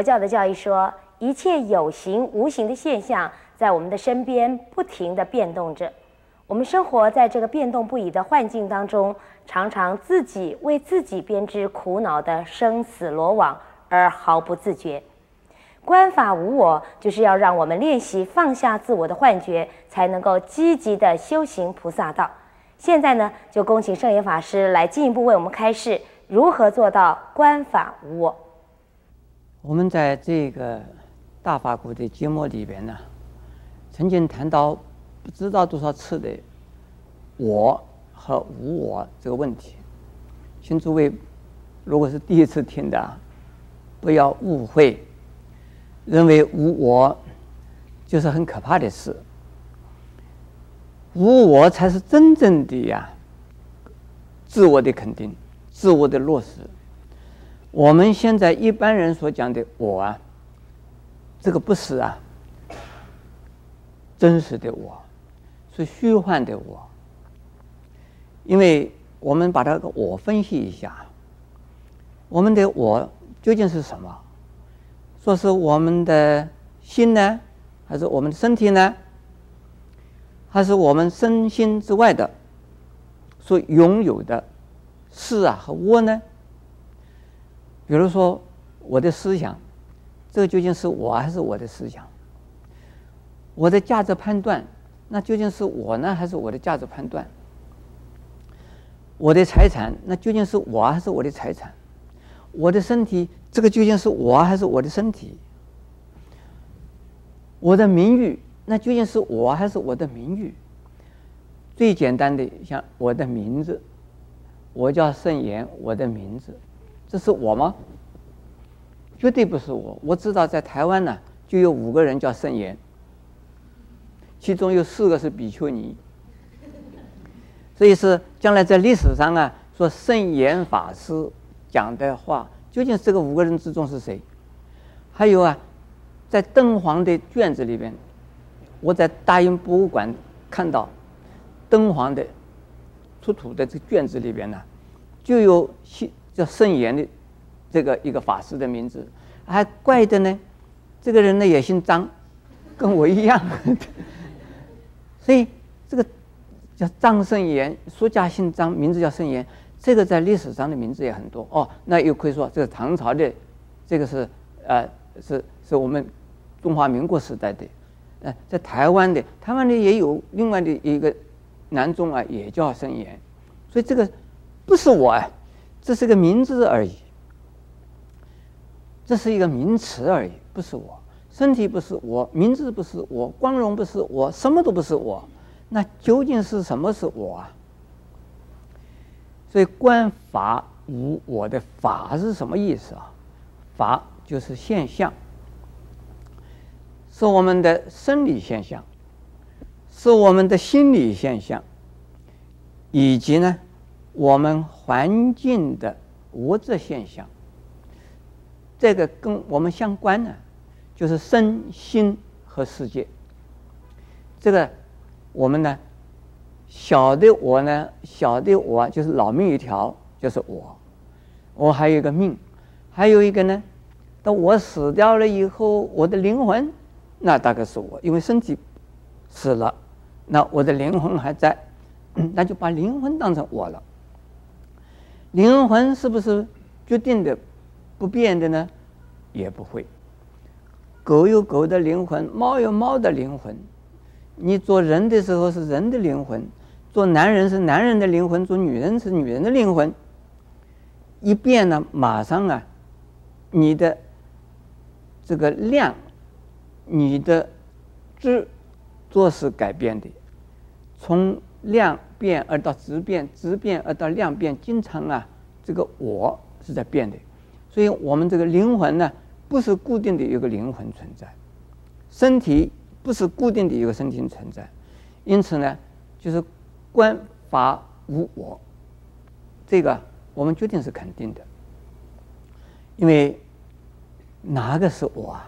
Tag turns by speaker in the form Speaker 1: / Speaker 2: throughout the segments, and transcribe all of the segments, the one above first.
Speaker 1: 佛教的教义说，一切有形无形的现象在我们的身边不停地变动着。我们生活在这个变动不已的幻境当中，常常自己为自己编织苦恼的生死罗网，而毫不自觉。观法无我，就是要让我们练习放下自我的幻觉，才能够积极地修行菩萨道。现在呢，就恭请圣严法师来进一步为我们开示如何做到观法无我。
Speaker 2: 我们在这个大法鼓的节目里边呢，曾经谈到不知道多少次的我和无我这个问题，请诸位如果是第一次听的，不要误会，认为无我就是很可怕的事。无我才是真正的呀，自我的肯定，自我的落实。我们现在一般人所讲的我啊，这个不是啊，真实的我，是虚幻的我。因为我们把它个我分析一下，我们的我究竟是什么？说是我们的心呢，还是我们的身体呢？还是我们身心之外的所拥有的事啊和我呢？比如说我的思想，这究竟是我还是我的思想？我的价值判断，那究竟是我呢还是我的价值判断？我的财产，那究竟是我还是我的财产？我的身体，这个究竟是我还是我的身体？我的名誉。那究竟是我还是我的名誉？最简单的，像我的名字，我叫圣严，我的名字，这是我吗？绝对不是我。我知道在台湾呢，就有五个人叫圣严，其中有四个是比丘尼。所以是将来在历史上啊，说圣严法师讲的话，究竟这个五个人之中是谁？还有啊，在敦煌的卷子里边。我在大英博物馆看到敦煌的出土的这个卷子里边呢，就有姓叫圣严的这个一个法师的名字，还怪的呢，这个人呢也姓张，跟我一样，所以这个叫张圣严，书家姓张，名字叫圣严，这个在历史上的名字也很多。哦。那又可以说这个唐朝的，这个是呃是是我们中华民国时代的。呃，在台湾的，台湾的也有另外的一个南宗啊，也叫圣严，所以这个不是我啊，这是个名字而已，这是一个名词而已，不是我，身体不是我，名字不是我，光荣不是我，什么都不是我，那究竟是什么是我啊？所以观法无我的法是什么意思啊？法就是现象。是我们的生理现象，是我们的心理现象，以及呢，我们环境的物质现象。这个跟我们相关呢，就是身心和世界。这个我们呢，小的我呢，小的我就是老命一条，就是我。我还有一个命，还有一个呢，等我死掉了以后，我的灵魂。那大概是我，因为身体死了，那我的灵魂还在，那就把灵魂当成我了。灵魂是不是决定的、不变的呢？也不会。狗有狗的灵魂，猫有猫的灵魂。你做人的时候是人的灵魂，做男人是男人的灵魂，做女人是女人的灵魂。一变呢，马上啊，你的这个量。你的质做是改变的，从量变而到质变，质变而到量变，经常啊，这个我是在变的，所以我们这个灵魂呢，不是固定的一个灵魂存在，身体不是固定的一个身体存在，因此呢，就是观法无我，这个我们决定是肯定的，因为哪个是我啊？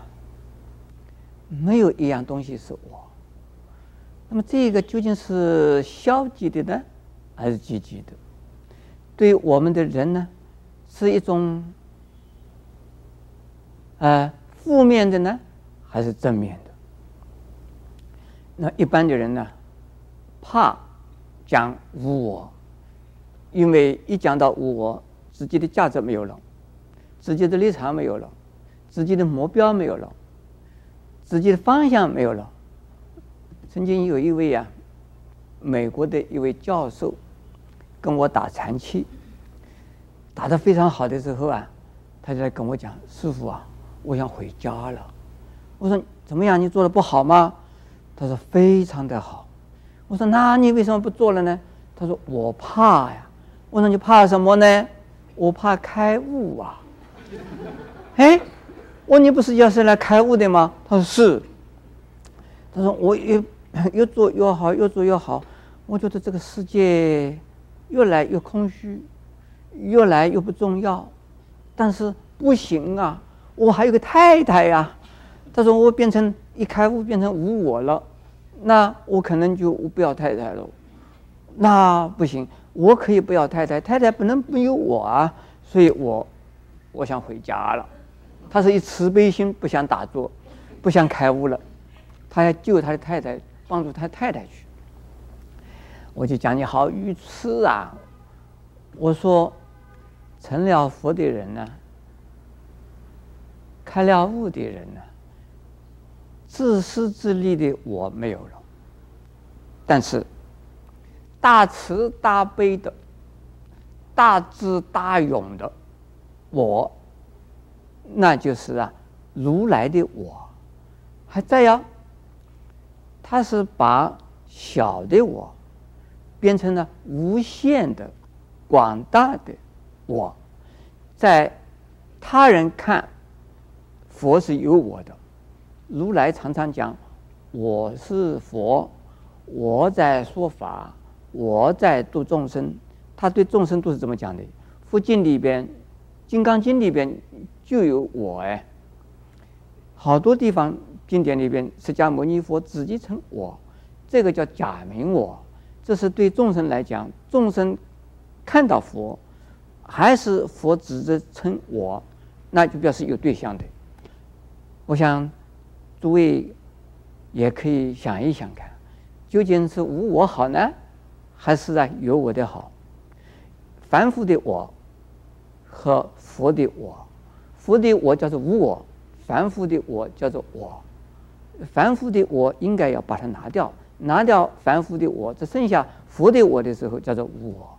Speaker 2: 没有一样东西是我，那么这个究竟是消极的呢，还是积极的？对我们的人呢，是一种呃负面的呢，还是正面的？那一般的人呢，怕讲无我，因为一讲到无我，自己的价值没有了，自己的立场没有了，自己的目标没有了，自己的方向没有了。曾经有一位啊，美国的一位教授跟我打禅期，打得非常好的时候啊，他就来跟我讲：“师傅啊，我想回家了。”我说：“怎么样？你做的不好吗？”他说：“非常的好。”我说：“那你为什么不做了呢？”他说：“我怕呀。”我说：“你怕什么呢？”我怕开悟啊。哎，我说：“你不是要是来开悟的吗？”他说：“是。”他说：“我也 越做越好，越做越好。我觉得这个世界越来越空虚，越来越不重要。但是不行啊，我还有个太太呀。”他说：“我变成一开悟，变成无我了。”那我可能就我不要太太了，那不行，我可以不要太太，太太不能没有我啊，所以我我想回家了。他是以慈悲心不想打坐，不想开悟了，他要救他的太太，帮助他太太去。我就讲你好愚痴啊！我说成了佛的人呢，开了悟的人呢。自私自利的我没有了，但是大慈大悲的、大智大勇的我，那就是啊，如来的我还在呀。他是把小的我变成了无限的、广大的我，在他人看，佛是有我的。如来常常讲：“我是佛，我在说法，我在度众生。”他对众生都是这么讲的。佛经里边，《金刚经》里边就有我哎。好多地方经典里边，释迦牟尼佛自己称我，这个叫假名我。这是对众生来讲，众生看到佛，还是佛指着称我，那就表示有对象的。我想。诸位也可以想一想看，究竟是无我好呢，还是啊有我的好？凡夫的我和佛的我，佛的我叫做无我，凡夫的我叫做我。凡夫的我应该要把它拿掉，拿掉凡夫的我，只剩下佛的我的时候叫做我。